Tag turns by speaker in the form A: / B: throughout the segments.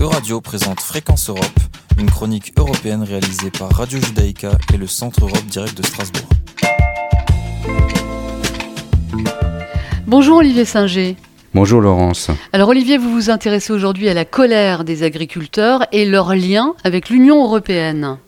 A: Euradio présente Fréquence Europe, une chronique européenne réalisée par Radio Judaïka et le Centre Europe Direct de Strasbourg.
B: Bonjour Olivier Singer.
C: Bonjour Laurence.
B: Alors Olivier, vous vous intéressez aujourd'hui à la colère des agriculteurs et leur lien avec l'Union européenne.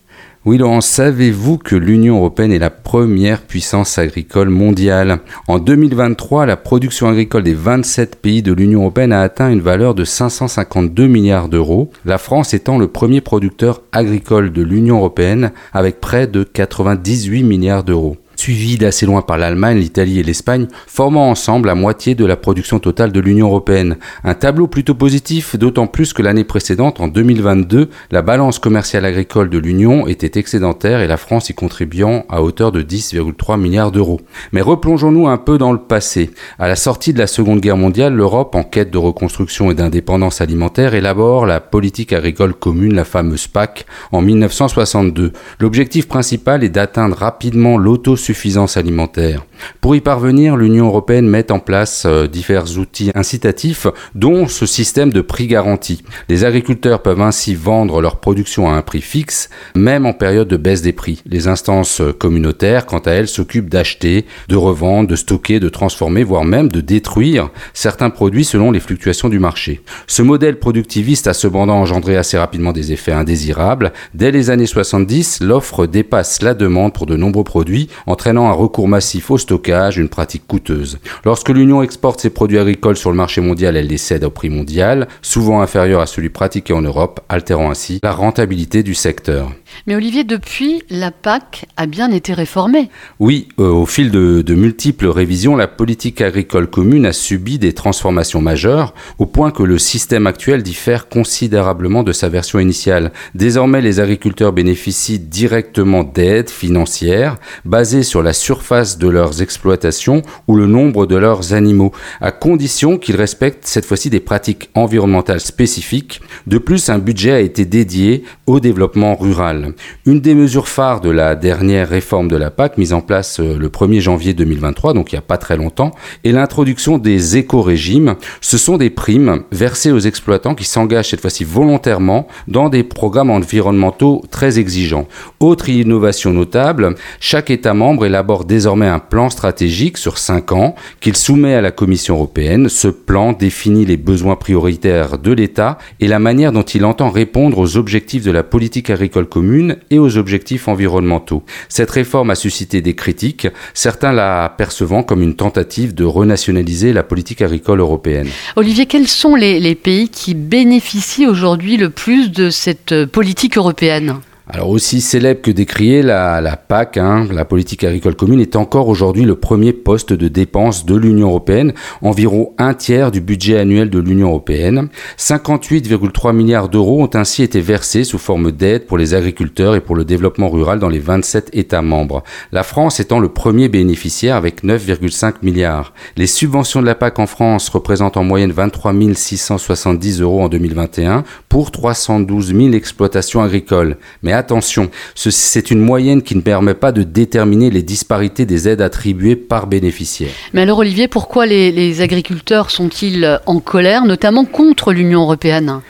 C: Oui Laurence, savez-vous que l'Union européenne est la première puissance agricole mondiale? En 2023, la production agricole des 27 pays de l'Union européenne a atteint une valeur de 552 milliards d'euros, la France étant le premier producteur agricole de l'Union européenne avec près de 98 milliards d'euros suivi d'assez loin par l'Allemagne, l'Italie et l'Espagne, formant ensemble la moitié de la production totale de l'Union européenne. Un tableau plutôt positif, d'autant plus que l'année précédente, en 2022, la balance commerciale agricole de l'Union était excédentaire et la France y contribuant à hauteur de 10,3 milliards d'euros. Mais replongeons-nous un peu dans le passé. À la sortie de la Seconde Guerre mondiale, l'Europe, en quête de reconstruction et d'indépendance alimentaire, élabore la politique agricole commune, la fameuse PAC, en 1962. L'objectif principal est d'atteindre rapidement l'autosuffisance suffisance alimentaire. Pour y parvenir, l'Union européenne met en place euh, divers outils incitatifs, dont ce système de prix garanti. Les agriculteurs peuvent ainsi vendre leur production à un prix fixe, même en période de baisse des prix. Les instances euh, communautaires, quant à elles, s'occupent d'acheter, de revendre, de stocker, de transformer, voire même de détruire certains produits selon les fluctuations du marché. Ce modèle productiviste a cependant engendré assez rapidement des effets indésirables. Dès les années 70, l'offre dépasse la demande pour de nombreux produits, entraînant un recours massif au stockage, une pratique coûteuse. Lorsque l'Union exporte ses produits agricoles sur le marché mondial, elle les cède au prix mondial, souvent inférieur à celui pratiqué en Europe, altérant ainsi la rentabilité du secteur.
B: Mais Olivier, depuis, la PAC a bien été réformée.
C: Oui, euh, au fil de, de, multiples révisions, la politique agricole commune a subi des transformations majeures, au point que le système actuel diffère considérablement de sa version initiale. Désormais, les agriculteurs bénéficient directement d'aides financières basées sur la surface de leurs exploitations ou le nombre de leurs animaux, à condition qu'ils respectent cette fois-ci des pratiques environnementales spécifiques. De plus, un budget a été dédié au développement rural. Une des mesures phares de la dernière réforme de la PAC, mise en place euh, le 1er janvier 2023, donc il n'y a pas très longtemps, est l'introduction des éco-régimes. Ce sont des primes versées aux exploitants qui s'engagent cette fois-ci volontairement dans des programmes environnementaux très exigeants. Autre innovation notable, chaque État membre élabore désormais un plan stratégique sur 5 ans qu'il soumet à la Commission européenne. Ce plan définit les besoins prioritaires de l'État et la manière dont il entend répondre aux objectifs de la politique agricole commune et aux objectifs environnementaux. Cette réforme a suscité des critiques, certains la percevant comme une tentative de renationaliser la politique agricole européenne.
B: Olivier, quels sont les, pays qui bénéficient aujourd'hui le plus de cette politique européenne?
C: Alors aussi célèbre que décriée, la, PAC, hein, la politique agricole commune, est encore aujourd'hui le premier poste de dépense de l'Union européenne, environ un tiers du budget annuel de l'Union européenne. 58,3 milliards d'euros ont ainsi été versés sous forme d'aide pour les agriculteurs et pour le développement rural dans les 27 États membres. La France étant le premier bénéficiaire avec 9,5 milliards. Les subventions de la PAC en France représentent en moyenne 23 670 euros en 2021 pour 312 000 exploitations agricoles. Mais attention, c'est une moyenne qui ne permet pas de déterminer les disparités des aides attribuées par bénéficiaire.
B: Mais alors Olivier, pourquoi les, agriculteurs sont-ils en colère, notamment contre l'Union européenne?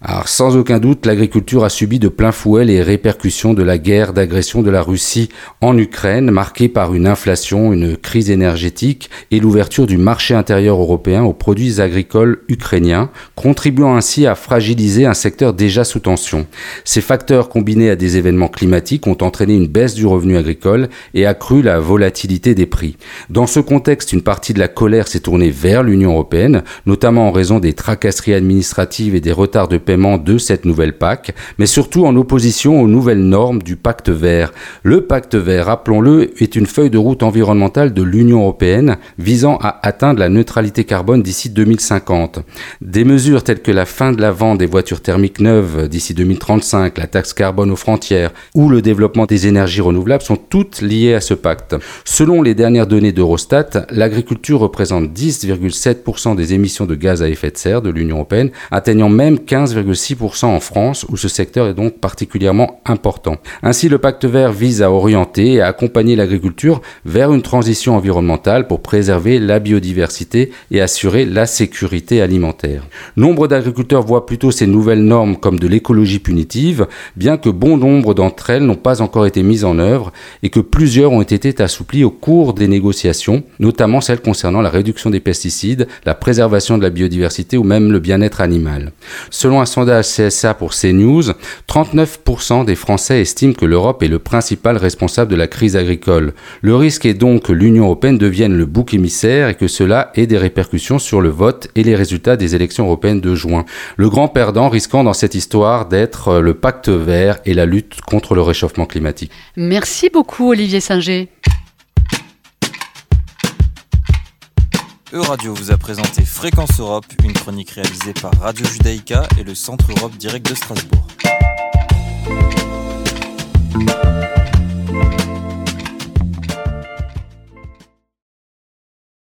C: Alors, sans aucun doute, l'agriculture a subi de plein fouet les répercussions de la guerre d'agression de la Russie en Ukraine, marquée par une inflation, une crise énergétique et l'ouverture du marché intérieur européen aux produits agricoles ukrainiens, contribuant ainsi à fragiliser un secteur déjà sous tension. Ces facteurs combinés à des événements climatiques ont entraîné une baisse du revenu agricole et accru la volatilité des prix. Dans ce contexte, une partie de la colère s'est tournée vers l'Union européenne, notamment en raison des tracasseries administratives et des retards de de cette nouvelle PAC, mais surtout en opposition aux nouvelles normes du pacte vert. Le pacte vert, rappelons-le, est une feuille de route environnementale de l'Union européenne visant à atteindre la neutralité carbone d'ici 2050. Des mesures telles que la fin de la vente des voitures thermiques neuves d'ici 2035, la taxe carbone aux frontières ou le développement des énergies renouvelables sont toutes liées à ce pacte. Selon les dernières données d'Eurostat, l'agriculture représente 10,7% des émissions de gaz à effet de serre de l'Union européenne, atteignant même 15 15,6% en France, où ce secteur est donc particulièrement important. Ainsi, le pacte vert vise à orienter et à accompagner l'agriculture vers une transition environnementale pour préserver la biodiversité et assurer la sécurité alimentaire. Nombre d'agriculteurs voient plutôt ces nouvelles normes comme de l'écologie punitive, bien que bon nombre d'entre elles n'ont pas encore été mises en œuvre et que plusieurs ont été assouplies au cours des négociations, notamment celles concernant la réduction des pesticides, la préservation de la biodiversité ou même le bien-être animal. Selon un sondage CSA pour CNews, 39% des Français estiment que l'Europe est le principal responsable de la crise agricole. Le risque est donc que l'Union européenne devienne le bouc émissaire et que cela ait des répercussions sur le vote et les résultats des élections européennes de juin. Le grand perdant risquant dans cette histoire d'être le pacte vert et la lutte contre le réchauffement climatique.
B: Merci beaucoup Olivier Singer.
A: Euradio vous a présenté Fréquence Europe, une chronique réalisée par Radio Judaïka et le Centre Europe Direct de Strasbourg.